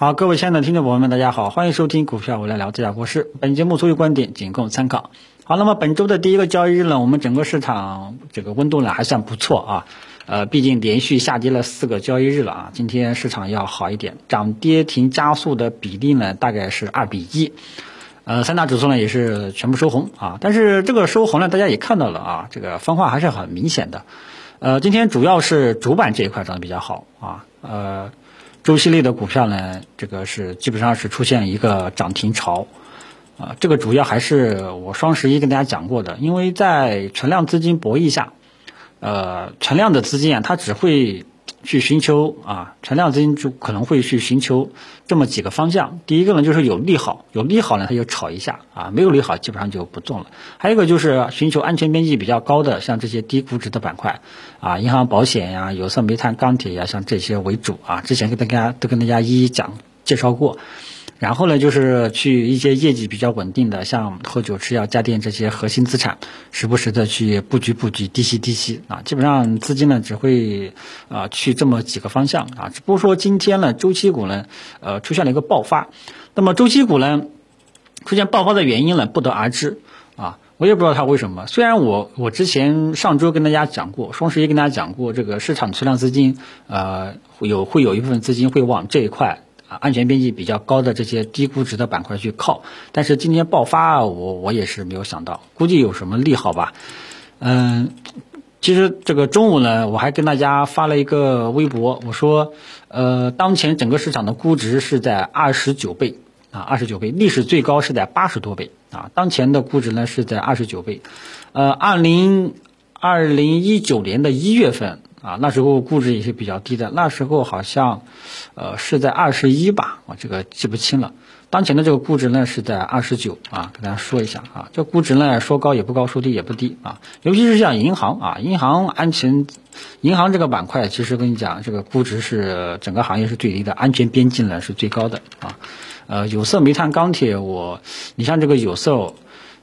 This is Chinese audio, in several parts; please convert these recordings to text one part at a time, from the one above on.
好，各位亲爱的听众朋友们，大家好，欢迎收听股票我来聊这家国事。本节目所有观点仅供参考。好，那么本周的第一个交易日呢，我们整个市场这个温度呢还算不错啊。呃，毕竟连续下跌了四个交易日了啊，今天市场要好一点，涨跌停加速的比例呢大概是二比一。呃，三大指数呢也是全部收红啊，但是这个收红呢，大家也看到了啊，这个分化还是很明显的。呃，今天主要是主板这一块涨得比较好啊，呃。周期类的股票呢，这个是基本上是出现一个涨停潮，啊，这个主要还是我双十一跟大家讲过的，因为在存量资金博弈下，呃，存量的资金啊，它只会。去寻求啊，存量资金就可能会去寻求这么几个方向。第一个呢，就是有利好，有利好呢，它就炒一下啊；没有利好，基本上就不做了。还有一个就是寻求安全边际比较高的，像这些低估值的板块啊，银行、保险呀、有色、煤炭、钢铁呀，像这些为主啊。之前跟大家都跟大家一一讲介绍过。然后呢，就是去一些业绩比较稳定的，像喝酒、吃药、家电这些核心资产，时不时的去布局布局，低吸低吸啊。基本上资金呢只会啊去这么几个方向啊。只不过说今天呢，周期股呢呃出现了一个爆发。那么周期股呢出现爆发的原因呢不得而知啊，我也不知道它为什么。虽然我我之前上周跟大家讲过，双十一跟大家讲过，这个市场存量资金呃有会有一部分资金会往这一块。啊，安全边际比较高的这些低估值的板块去靠，但是今天爆发，我我也是没有想到，估计有什么利好吧？嗯，其实这个中午呢，我还跟大家发了一个微博，我说，呃，当前整个市场的估值是在二十九倍啊，二十九倍，历史最高是在八十多倍啊，当前的估值呢是在二十九倍，呃，二零二零一九年的一月份。啊，那时候估值也是比较低的，那时候好像，呃，是在二十一吧，我这个记不清了。当前的这个估值呢是在二十九啊，给大家说一下啊，这估值呢说高也不高，说低也不低啊。尤其是像银行啊，银行安全，银行这个板块，其实跟你讲，这个估值是整个行业是最低的，安全边际呢是最高的啊。呃，有色、煤炭、钢铁，我，你像这个有色，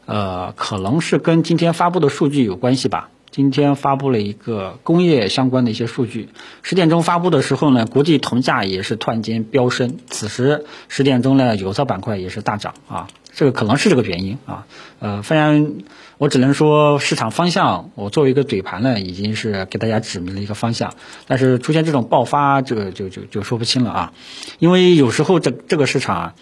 呃，可能是跟今天发布的数据有关系吧。今天发布了一个工业相关的一些数据，十点钟发布的时候呢，国际铜价也是突然间飙升。此时十点钟呢，有色板块也是大涨啊，这个可能是这个原因啊。呃，虽然我只能说市场方向，我作为一个嘴盘呢，已经是给大家指明了一个方向，但是出现这种爆发，这个就就就说不清了啊，因为有时候这这个市场啊。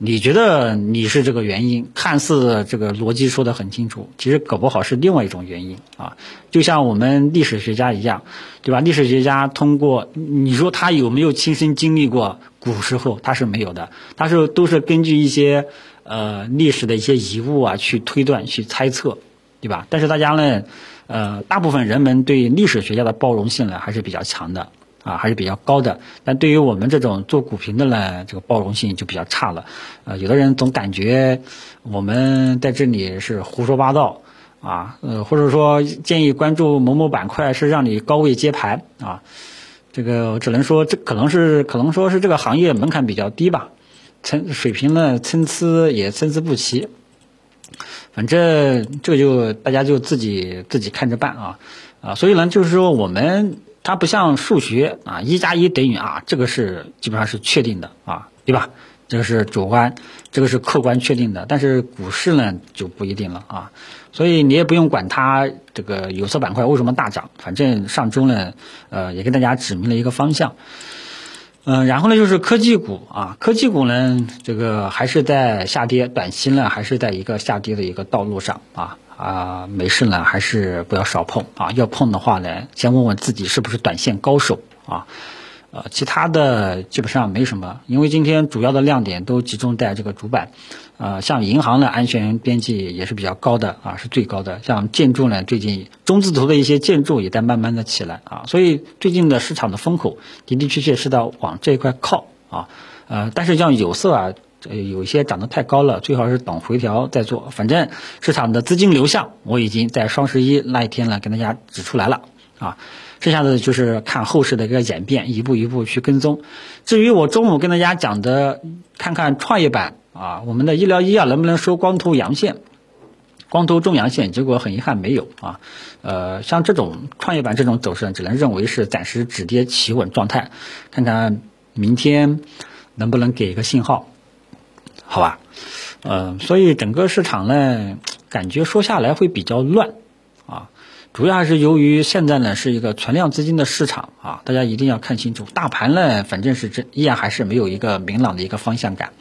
你觉得你是这个原因，看似这个逻辑说得很清楚，其实搞不好是另外一种原因啊。就像我们历史学家一样，对吧？历史学家通过你说他有没有亲身经历过古时候，他是没有的，他是都是根据一些呃历史的一些遗物啊去推断、去猜测，对吧？但是大家呢，呃，大部分人们对历史学家的包容性呢还是比较强的。啊，还是比较高的，但对于我们这种做股评的呢，这个包容性就比较差了。呃，有的人总感觉我们在这里是胡说八道啊，呃，或者说建议关注某某板块是让你高位接盘啊。这个我只能说，这可能是可能说是这个行业门槛比较低吧，参水平呢参差也参差不齐。反正这个就大家就自己自己看着办啊啊，所以呢，就是说我们。它不像数学啊，一加一等于啊，这个是基本上是确定的啊，对吧？这个是主观，这个是客观确定的。但是股市呢就不一定了啊，所以你也不用管它这个有色板块为什么大涨，反正上周呢，呃，也给大家指明了一个方向。嗯，然后呢就是科技股啊，科技股呢这个还是在下跌，短期呢还是在一个下跌的一个道路上啊。啊，没事呢，还是不要少碰啊。要碰的话呢，先问问自己是不是短线高手啊。呃，其他的基本上没什么，因为今天主要的亮点都集中在这个主板。呃，像银行的安全边际也是比较高的啊，是最高的。像建筑呢，最近中字头的一些建筑也在慢慢的起来啊，所以最近的市场的风口的的确确是在往这一块靠啊。呃，但是像有色啊。这有些涨得太高了，最好是等回调再做。反正市场的资金流向，我已经在双十一那一天呢跟大家指出来了啊。剩下的就是看后市的一个演变，一步一步去跟踪。至于我中午跟大家讲的，看看创业板啊，我们的医疗医药能不能收光头阳线，光头中阳线，结果很遗憾没有啊。呃，像这种创业板这种走势，只能认为是暂时止跌企稳状态。看看明天。能不能给一个信号？好吧，嗯，所以整个市场呢，感觉说下来会比较乱，主要还是由于现在呢是一个存量资金的市场啊，大家一定要看清楚，大盘呢反正是这依然还是没有一个明朗的一个方向感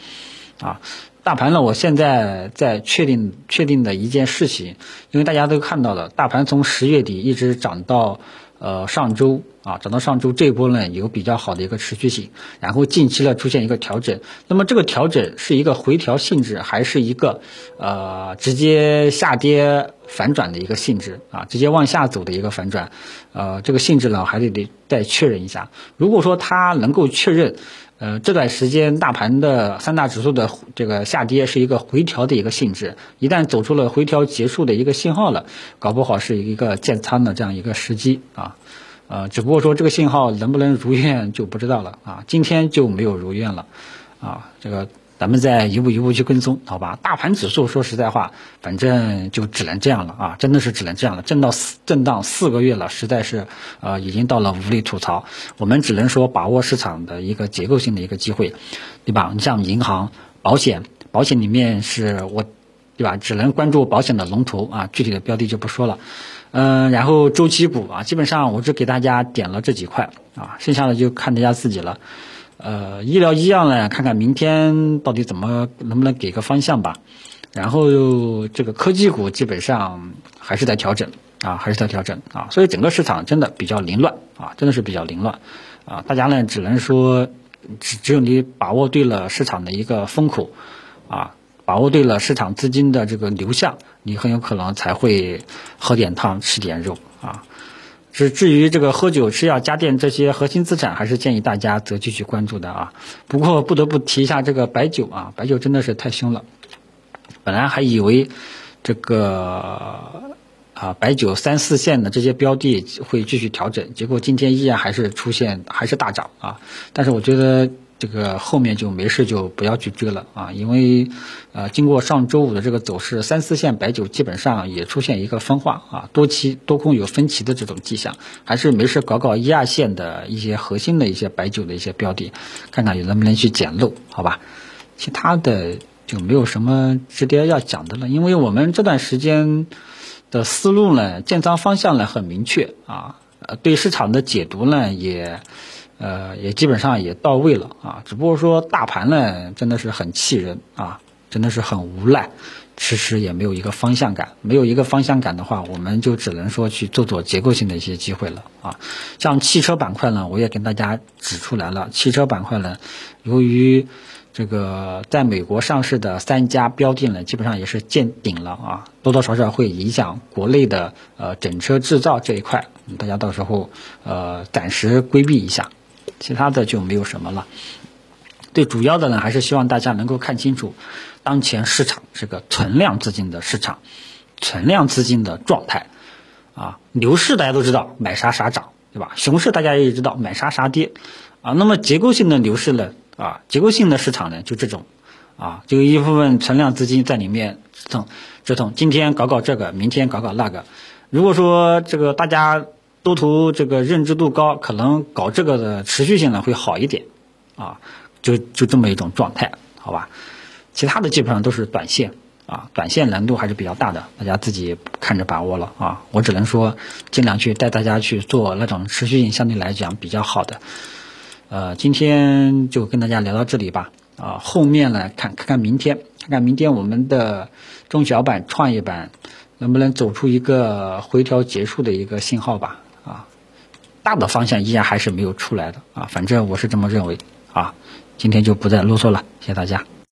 啊。大盘呢，我现在在确定确定的一件事情，因为大家都看到了，大盘从十月底一直涨到呃上周啊，涨到上周这一波呢有比较好的一个持续性，然后近期呢出现一个调整，那么这个调整是一个回调性质，还是一个呃直接下跌反转的一个性质啊？直接往下走的一个反转，呃，这个性质呢还得得再确认一下。如果说它能够确认。呃，这段时间大盘的三大指数的这个下跌是一个回调的一个性质，一旦走出了回调结束的一个信号了，搞不好是一个建仓的这样一个时机啊，呃，只不过说这个信号能不能如愿就不知道了啊，今天就没有如愿了啊，这个。咱们再一步一步去跟踪，好吧？大盘指数说实在话，反正就只能这样了啊！真的是只能这样了，震到四震荡四个月了，实在是呃已经到了无力吐槽。我们只能说把握市场的一个结构性的一个机会，对吧？你像银行、保险，保险里面是我，对吧？只能关注保险的龙头啊，具体的标的就不说了。嗯，然后周期股啊，基本上我只给大家点了这几块啊，剩下的就看大家自己了。呃，医疗医药呢，看看明天到底怎么能不能给个方向吧。然后这个科技股基本上还是在调整啊，还是在调整啊。所以整个市场真的比较凌乱啊，真的是比较凌乱啊。大家呢只能说，只只有你把握对了市场的一个风口啊，把握对了市场资金的这个流向，你很有可能才会喝点汤吃点肉啊。是至于这个喝酒、吃药、家电这些核心资产，还是建议大家择继续关注的啊。不过不得不提一下这个白酒啊，白酒真的是太凶了。本来还以为这个啊白酒三四线的这些标的会继续调整，结果今天依然还是出现还是大涨啊。但是我觉得。这个后面就没事就不要去追了啊，因为，呃，经过上周五的这个走势，三四线白酒基本上也出现一个分化啊，多期多空有分歧的这种迹象，还是没事搞搞一二线的一些核心的一些白酒的一些标的，看看有能不能去捡漏，好吧？其他的就没有什么值得要讲的了，因为我们这段时间的思路呢，建仓方向呢很明确啊，呃，对市场的解读呢也。呃，也基本上也到位了啊，只不过说大盘呢，真的是很气人啊，真的是很无赖，迟迟也没有一个方向感，没有一个方向感的话，我们就只能说去做做结构性的一些机会了啊。像汽车板块呢，我也跟大家指出来了，汽车板块呢，由于这个在美国上市的三家标的呢，基本上也是见顶了啊，多多少少会影响国内的呃整车制造这一块，大家到时候呃暂时规避一下。其他的就没有什么了。最主要的呢，还是希望大家能够看清楚，当前市场是个存量资金的市场，存量资金的状态。啊，牛市大家都知道买啥啥涨，对吧？熊市大家也知道买啥啥跌。啊，那么结构性的牛市呢？啊，结构性的市场呢，就这种。啊，就一部分存量资金在里面折腾折腾，今天搞搞这个，明天搞搞那个。如果说这个大家。多头这个认知度高，可能搞这个的持续性呢会好一点，啊，就就这么一种状态，好吧？其他的基本上都是短线，啊，短线难度还是比较大的，大家自己看着把握了啊。我只能说尽量去带大家去做那种持续性相对来讲比较好的。呃，今天就跟大家聊到这里吧，啊，后面呢看看看明天，看看明天我们的中小板、创业板能不能走出一个回调结束的一个信号吧。大的方向依然还是没有出来的啊，反正我是这么认为啊，今天就不再啰嗦了，谢谢大家。